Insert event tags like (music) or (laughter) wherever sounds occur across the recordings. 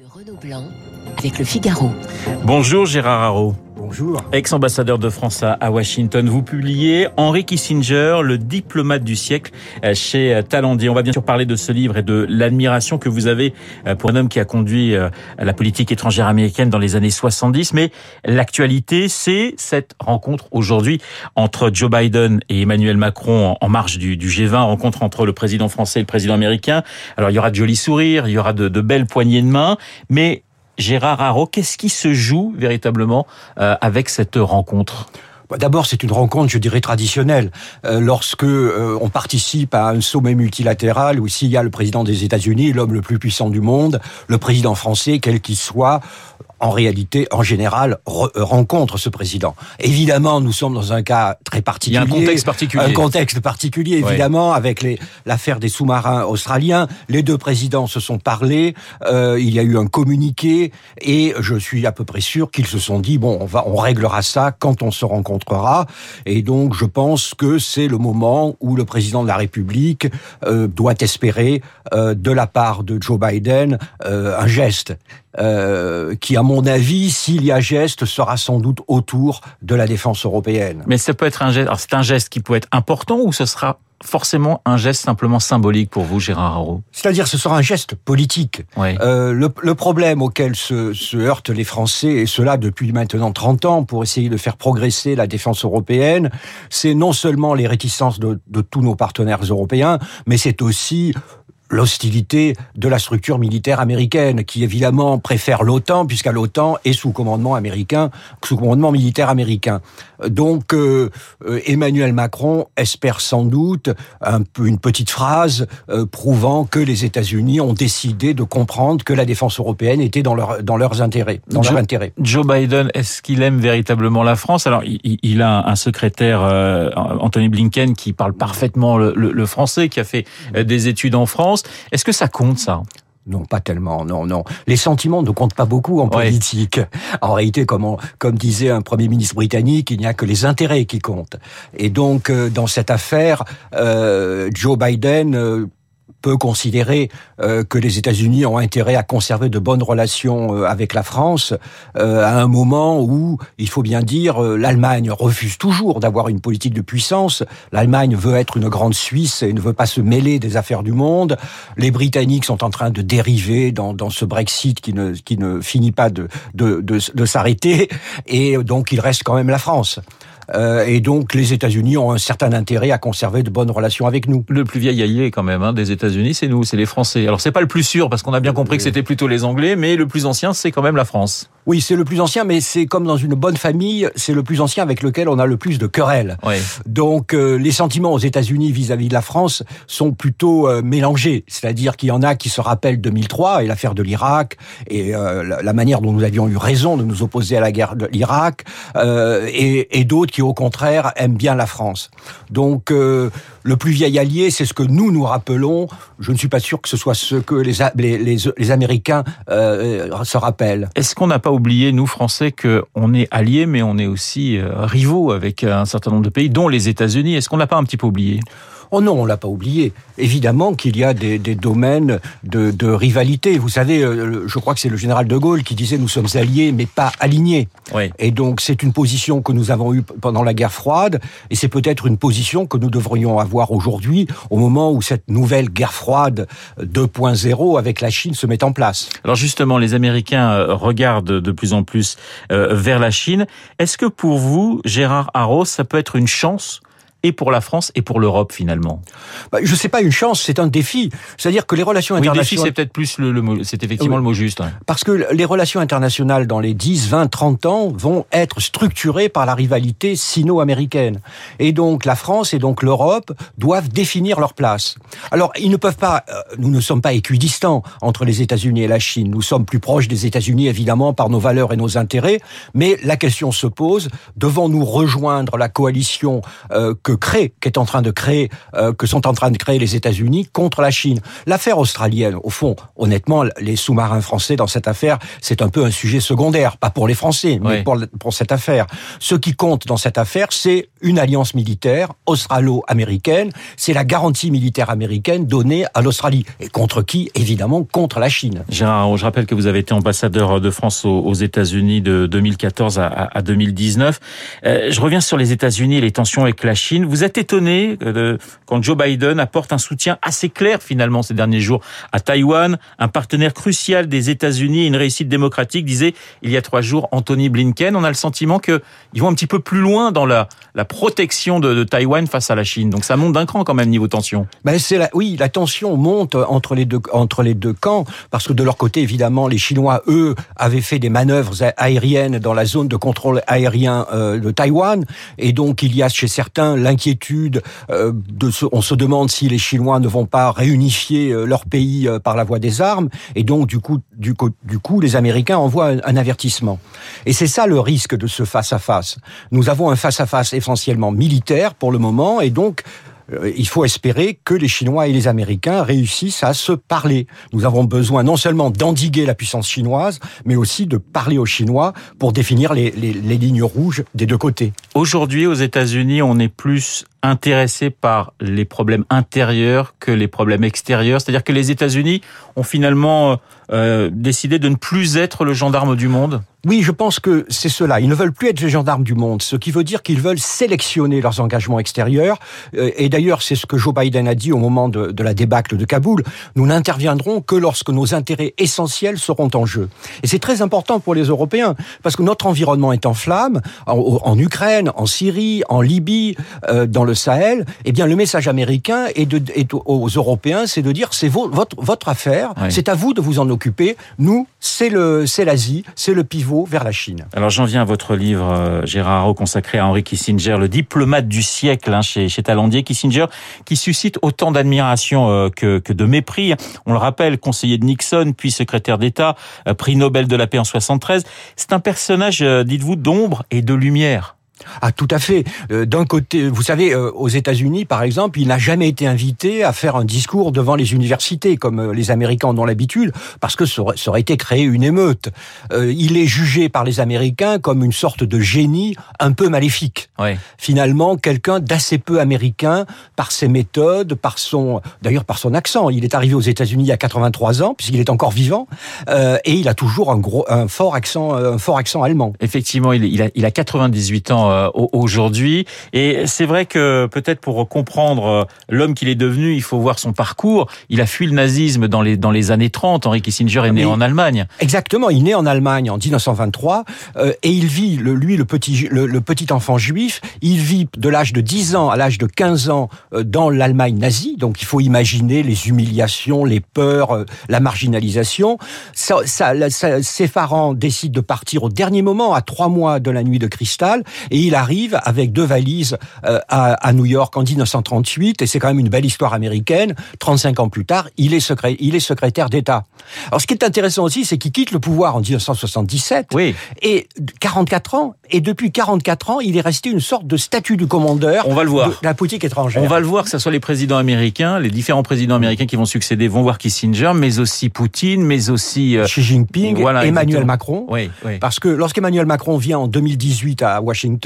de Renaud Blanc avec le Figaro. Bonjour Gérard Haro. Bonjour. Ex-ambassadeur de France à Washington, vous publiez Henry Kissinger, le diplomate du siècle euh, chez euh, Talendier. On va bien sûr parler de ce livre et de l'admiration que vous avez euh, pour un homme qui a conduit la politique étrangère américaine dans les années 70. Mais l'actualité, c'est cette rencontre aujourd'hui entre Joe Biden et Emmanuel Macron en marge du, G20, rencontre entre le président français et le président américain. Alors il y aura de jolis sourires, il y aura de, de belles poignées de main, mais Gérard Haro, qu'est-ce qui se joue véritablement euh, avec cette rencontre? Bah, D'abord, c'est une rencontre, je dirais, traditionnelle. Euh, lorsque euh, on participe à un sommet multilatéral où s'il y a le président des États-Unis, l'homme le plus puissant du monde, le président français, quel qu'il soit, en réalité, en général, euh, rencontre ce président. Évidemment, nous sommes dans un cas très particulier. Il y a un contexte particulier. Un contexte particulier, évidemment, avec l'affaire des sous-marins australiens. Les deux présidents se sont parlé. Euh, il y a eu un communiqué, et je suis à peu près sûr qu'ils se sont dit bon, on va, on réglera ça quand on se rencontrera. Et donc, je pense que c'est le moment où le président de la République euh, doit espérer euh, de la part de Joe Biden un geste qui, à mon avis, s'il y a geste, sera sans doute autour de la défense européenne. Mais ça peut être un geste. Alors c'est un geste qui peut être important ou ce sera forcément un geste simplement symbolique pour vous, Gérard Haro? C'est-à-dire, ce sera un geste politique. Euh, le, le, problème auquel se, se, heurtent les Français, et cela depuis maintenant 30 ans, pour essayer de faire progresser la défense européenne, c'est non seulement les réticences de, de tous nos partenaires européens, mais c'est aussi l'hostilité de la structure militaire américaine, qui évidemment préfère l'OTAN, puisqu'à l'OTAN est sous commandement américain, sous commandement militaire américain. Donc euh, euh, Emmanuel Macron espère sans doute un peu une petite phrase euh, prouvant que les États-Unis ont décidé de comprendre que la défense européenne était dans leur dans leurs intérêts, dans Joe, leur intérêt. Joe Biden, est-ce qu'il aime véritablement la France? Alors il, il, a un secrétaire Anthony Blinken qui parle parfaitement le, le, le français, qui a fait des études en France. Est-ce que ça compte ça? Non, pas tellement, non, non. Les sentiments ne comptent pas beaucoup en politique. En réalité, comme, comme disait un Premier ministre britannique, il n'y a que les intérêts qui comptent. Et donc, euh, dans cette affaire, euh, Joe Biden... Euh, peut considérer euh, que les États-Unis ont intérêt à conserver de bonnes relations euh, avec la France euh, à un moment où, il faut bien dire, l'Allemagne refuse toujours d'avoir une politique de puissance. L'Allemagne veut être une grande Suisse et ne veut pas se mêler des affaires du monde. Les Britanniques sont en train de dériver dans, dans ce Brexit qui ne, qui ne finit pas de, de, de, de s'arrêter. Et donc, il reste quand même la France. Euh, et donc les États-Unis ont un certain intérêt à conserver de bonnes relations avec nous. Le plus vieil allié quand même hein, des États-Unis, c'est nous, c'est les Français. Alors c'est pas le plus sûr parce qu'on a bien compris que c'était plutôt les Anglais, mais le plus ancien, c'est quand même la France. Oui, c'est le plus ancien, mais c'est comme dans une bonne famille, c'est le plus ancien avec lequel on a le plus de querelles. Oui. Donc euh, les sentiments aux États-Unis vis-à-vis de la France sont plutôt euh, mélangés, c'est-à-dire qu'il y en a qui se rappellent 2003 et l'affaire de l'Irak et euh, la, la, manière dont nous avions eu raison de nous opposer à la guerre de l'Irak, et, et d'autres qui au contraire aiment bien la France. Donc le plus vieil allié, c'est ce que nous nous rappelons. Je ne suis pas sûr que ce soit ce que les, les, les, les Américains se rappellent. Est-ce qu'on n'a pas oublier, nous Français, qu'on est alliés, mais on est aussi euh, rivaux avec un certain nombre de pays, dont les États-Unis. Est-ce qu'on n'a pas un petit peu oublié? Oh non, on l'a pas oublié. Évidemment qu'il y a des, des domaines de, de, rivalité. Vous savez, euh, je crois que c'est le général de Gaulle qui disait nous sommes alliés mais pas alignés. Oui. Et donc c'est une position que nous avons eue pendant la guerre froide et c'est peut-être une position que nous devrions avoir aujourd'hui au moment où cette nouvelle guerre froide 2.0 avec la Chine se met en place. Alors justement, les Américains euh, regardent de plus en plus euh, vers la Chine. Est-ce que pour vous, Gérard Arros, ça peut être une chance et pour la France et pour l'Europe finalement bah, Je sais pas une chance, c'est un défi. C'est-à-dire que les relations oui, internationales... défi c'est peut-être plus le, le c'est effectivement oui. le mot juste. Hein. Parce que les relations internationales dans les 10, 20, 30 ans vont être structurées par la rivalité sino-américaine. Et donc la France et donc l'Europe doivent définir leur place. Alors ils ne peuvent pas, euh, nous ne sommes pas équidistants entre les États-Unis et la Chine. Nous sommes plus proches des États-Unis évidemment par nos valeurs et nos intérêts, mais la question se pose, devons-nous rejoindre la coalition euh, que que crée, qu'est en train de créer, euh, que sont en train de créer les États-Unis contre la Chine. L'affaire australienne, au fond, honnêtement, les sous-marins français dans cette affaire, c'est un peu un sujet secondaire, pas pour les Français, mais pour, pour cette affaire. Ce qui compte dans cette affaire, c'est une alliance militaire australo-américaine, c'est la garantie militaire américaine donnée à l'Australie. Et contre qui? Évidemment, contre la Chine. Gérard, je rappelle que vous avez été ambassadeur de France aux États-Unis de 2014 à 2019. Euh, je reviens sur les États-Unis et les tensions avec la Chine. Vous êtes étonné euh, quand Joe Biden apporte un soutien assez clair finalement ces derniers jours à Taïwan, un partenaire crucial des États-Unis, une réussite démocratique, disait il y a trois jours Anthony Blinken. On a le sentiment qu'ils vont un petit peu plus loin dans la, protection de, Taïwan face à la Chine. Donc ça monte d'un cran quand même niveau tension. Ben oui, la tension monte entre les deux entre les deux camps parce que de leur côté évidemment les Chinois eux avaient fait des manœuvres aériennes dans la zone de contrôle aérien euh, de Taïwan et donc il y a chez certains l'inquiétude euh, on se demande si les Chinois ne vont pas réunifier euh, leur pays par la voie des armes. Et donc du coup du coup, du coup les Américains envoient un, avertissement. Et c'est ça le risque de ce face à face. Nous avons un face à face essentiellement militaire pour le moment. Et donc euh, il faut espérer que les Chinois et les Américains réussissent à se parler. Nous avons besoin non seulement d'endiguer la puissance chinoise, mais aussi de parler aux Chinois pour définir les lignes rouges des deux côtés. Aujourd'hui, aux États-Unis, on est plus intéressé par les problèmes intérieurs que les problèmes extérieurs. C'est-à-dire que les États-Unis ont finalement euh, décidé de ne plus être le gendarme du monde oui, je pense que c'est cela. Ils ne veulent plus être les gendarmes du monde, ce qui veut dire qu'ils veulent sélectionner leurs engagements extérieurs. Euh, et d'ailleurs, c'est ce que Joe Biden a dit au moment de, la débâcle de Kaboul. Nous n'interviendrons que lorsque nos intérêts essentiels seront en jeu. Et c'est très important pour les Européens, parce que notre environnement est en flammes, en, Ukraine, en Syrie, en Libye, euh, dans le Sahel. Eh bien, le message américain est, de, aux Européens, c'est de dire c'est votre, votre affaire, c'est à vous de vous en occuper. Nous, c'est l'Asie, c'est le pivot vers la Chine. Alors j'en viens à votre livre, euh, Gérard consacré à Henry Kissinger, le diplomate du siècle hein, chez, chez Talandier. Kissinger qui suscite autant d'admiration euh, que, que de mépris. On le rappelle, conseiller de Nixon, puis secrétaire d'État, euh, prix Nobel de la paix en 73. C'est un personnage, dites-vous, d'ombre et de lumière. Ah, tout à fait. Euh, d'un côté, vous savez, euh, aux États-Unis, par exemple, il n'a jamais été invité à faire un discours devant les universités, comme euh, les Américains en ont l'habitude, parce que ça aurait, été créé une émeute. il est jugé par les Américains comme une sorte de génie un peu maléfique. Finalement, quelqu'un d'assez peu américain par ses méthodes, par son, d'ailleurs par son accent. Il est arrivé aux États-Unis a 83 ans, puisqu'il est encore vivant, et il a toujours un gros, un fort accent, un fort accent allemand. Effectivement, il, il a, il a 98 ans euh, aujourd'hui. Et c'est vrai que peut-être pour comprendre euh, l'homme qu'il est devenu, il faut voir son parcours. Il a fui le nazisme dans les dans les années 30. Henri Kissinger est né en Allemagne. Exactement, il est né en Allemagne en 1923 euh, et il vit le, lui le petit le, petit enfant juif, il vit de l'âge de 10 ans à l'âge de 15 ans dans l'Allemagne nazie. Donc il faut imaginer les humiliations, les peurs, la marginalisation. Ça, ça, ses parents décident de partir au dernier moment, à trois mois de la nuit de cristal, et il arrive avec deux valises euh, à, New York en 1938, et c'est quand même une belle histoire américaine. 35 ans plus tard, il est, secré, il est secrétaire d'État. Alors ce qui est intéressant aussi, c'est qu'il quitte le pouvoir en 1977, oui. et 44 ans, et depuis 44 ans, il est resté une sorte de statut du commandeur On va le voir. de la politique étrangère. On va le voir, que ce soit les présidents américains, les différents présidents américains qui vont succéder vont voir Kissinger, mais aussi Poutine, mais aussi... Euh, Xi Jinping, Emmanuel Macron. Oui, oui. Parce que lorsqu'Emmanuel Macron vient en 2018 à Washington,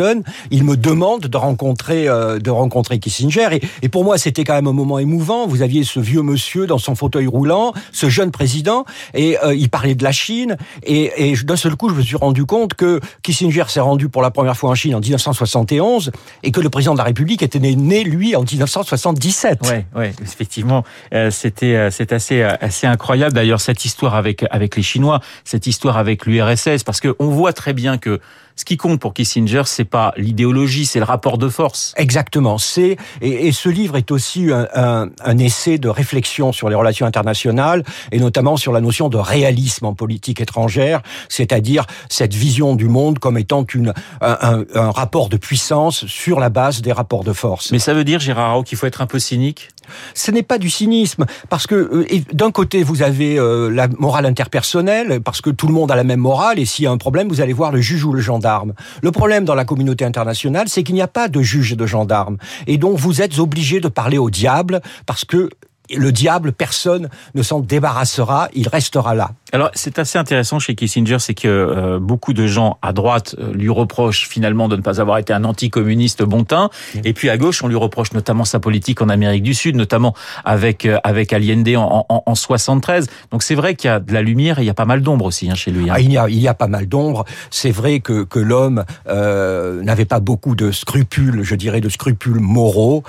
il me demande de rencontrer, euh, de rencontrer Kissinger. Et, pour moi, c'était quand même un moment émouvant. Vous aviez ce vieux monsieur dans son fauteuil roulant, ce jeune président, et euh, il parlait de la Chine. Et, d'un seul coup, je me suis rendu compte que Kissinger s'est rendu pour la première fois en Chine en 1971 et que le président de la République était né, lui, en 1977. Oui, ouais, effectivement, euh, c'était assez assez incroyable d'ailleurs cette histoire avec avec les Chinois, cette histoire avec l'URSS, parce que on voit très bien que ce qui compte pour Kissinger, c'est pas l'idéologie, c'est le rapport de force. Exactement. C'est et, et, ce livre est aussi un, un, un, essai de réflexion sur les relations internationales et notamment sur la notion de réalisme en politique étrangère, c'est-à-dire cette vision du monde comme étant une un, un, rapport de puissance sur la base des rapports de force. Mais ça veut dire, Gérard qu'il faut être un peu cynique? Ce n'est pas du cynisme, parce que euh, d'un côté, vous avez euh, la morale interpersonnelle, parce que tout le monde a la même morale, et s'il y a un problème, vous allez voir le juge ou le gendarme. Le problème dans la communauté internationale, c'est qu'il n'y a pas de juge et de gendarme. Et donc, vous êtes obligé de parler au diable, parce que le diable, personne ne s'en débarrassera, il restera là. Alors c'est assez intéressant chez Kissinger, c'est que euh, beaucoup de gens à droite euh, lui reprochent finalement de ne pas avoir été un anticommuniste bon teint, et puis à gauche on lui reproche notamment sa politique en Amérique du Sud, notamment avec euh, avec Allende en, en, en 73. Donc c'est vrai qu'il y a de la lumière et il y a pas mal d'ombre aussi hein, chez lui. Hein. Ah, il y a il y a pas mal d'ombre. C'est vrai que que l'homme n'avait pas beaucoup de scrupules, je dirais de scrupules moraux,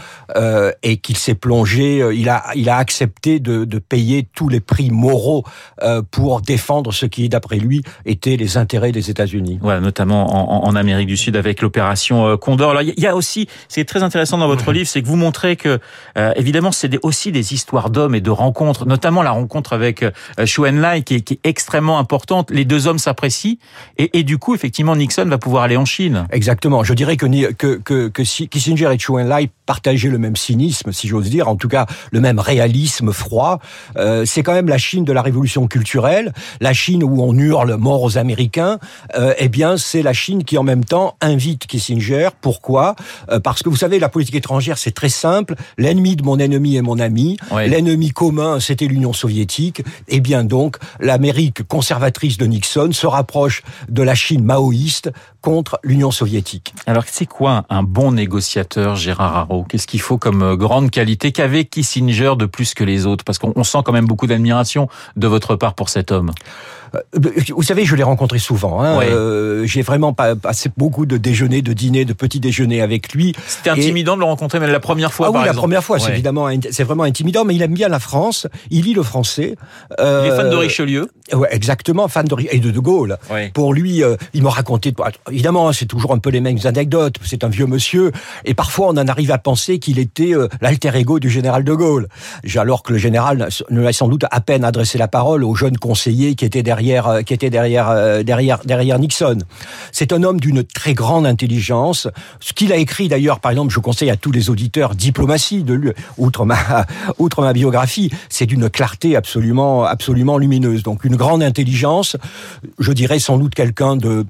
et qu'il s'est plongé. il a il a accepté de, de payer tous les prix moraux pour défendre ce qui, d'après lui, étaient les intérêts des États-Unis. Voilà, notamment en, en, Amérique du Sud avec l'opération euh, Condor. Alors, il y a aussi, c'est très intéressant dans votre livre, c'est que vous montrez que, euh, évidemment, c'est aussi des histoires d'hommes et de rencontres, notamment la rencontre avec euh, Chou Enlai, qui, qui, est extrêmement importante. Les deux hommes s'apprécient et, et, du coup, effectivement, Nixon va pouvoir aller en Chine. Exactement. Je dirais que, que, que, que Kissinger et Chou Enlai partageaient le même cynisme, si j'ose dire, en tout cas le même réalisme froid. Euh, c'est quand même la Chine de la révolution culturelle la Chine où on hurle mort aux Américains, euh, eh bien c'est la Chine qui en même temps invite Kissinger. Pourquoi? Euh, Parce que vous savez, la politique étrangère c'est très simple. L'ennemi de mon ennemi est mon ami. L'ennemi commun c'était l'Union soviétique. Eh bien donc l'Amérique conservatrice de Nixon se rapproche de la Chine maoïste contre l'Union soviétique. Alors c'est quoi un bon négociateur, Gérard Haro? Qu'est-ce qu'il faut comme euh, grande qualité? Qu'avait Kissinger de plus que les autres? Parce qu'on sent quand même beaucoup d'admiration de votre part pour cet homme vous savez, je l'ai rencontré souvent. Hein. Euh, J'ai vraiment passé beaucoup de déjeuners, de dîners, de petits déjeuners avec lui. C'était intimidant de le rencontrer, même la première fois. Ah oui, la première fois, c'est évidemment, c'est vraiment intimidant. Mais il aime bien la France. Il lit le français. Euh, il est fan de Richelieu. Ouais, exactement, fan de et de De Gaulle. Pour lui, euh, il me racontait. Évidemment, c'est toujours un peu les mêmes anecdotes. C'est un vieux monsieur, et parfois on en arrive à penser qu'il était euh, l'alter ego du général De Gaulle. Alors que le général ne l'a sans doute à peine adressé la parole au jeune conseiller qui était derrière euh, qui était derrière euh, derrière derrière Nixon. C'est un homme d'une très grande intelligence. Ce qu'il a écrit d'ailleurs, par exemple, je conseille à tous les auditeurs diplomatie de lui, outre ma (laughs) outre ma biographie, c'est d'une clarté absolument absolument lumineuse. Donc une grande intelligence, je dirais sans doute quelqu'un de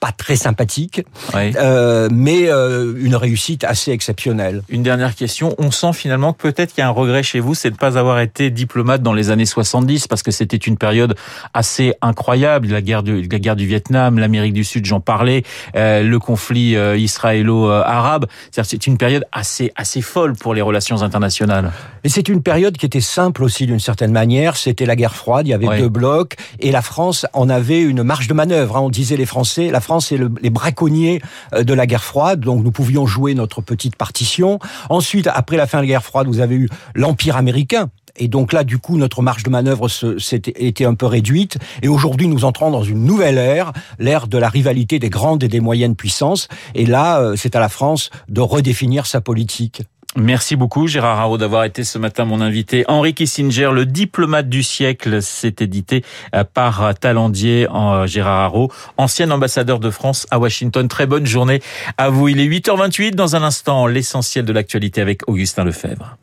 pas très sympathique, euh, mais euh, une réussite assez exceptionnelle. Une dernière question. On sent finalement que peut-être qu'il y a un regret chez vous, c'est de ne pas avoir été diplomate dans les années 70, parce que c'était une période assez incroyable. La guerre du, la guerre du Vietnam, l'Amérique du Sud, j'en parlais, euh, le conflit israélo-arabe. C'est une période assez assez folle pour les relations internationales. Et c'est une période qui était simple aussi d'une certaine manière. C'était la guerre froide. Il y avait deux blocs, et la France en avait une marge de manœuvre. Hein. On disait les Français, la France et les braconniers euh, de la guerre froide, donc nous pouvions jouer notre petite partition. Ensuite, après la fin de la guerre froide, vous avez eu l'Empire américain, et donc là, du coup, notre marge de manœuvre s'était un peu réduite. Et aujourd'hui, nous entrons dans une nouvelle ère, l'ère de la rivalité des grandes et des moyennes puissances. Et là, euh, c'est à la France de redéfinir sa politique. Merci beaucoup Gérard Haro d'avoir été ce matin mon invité. Henri Kissinger, le diplomate du siècle, s'est édité euh, par Talendier en euh, Gérard Haro, ancien ambassadeur de France à Washington. Très bonne journée à vous. Il est 8h28 dans un instant, l'essentiel de l'actualité avec Augustin Lefebvre.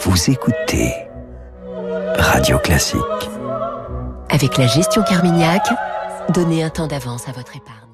Vous écoutez Radio Classique. Avec la gestion Carmignac, donnez un temps d'avance à votre épargne.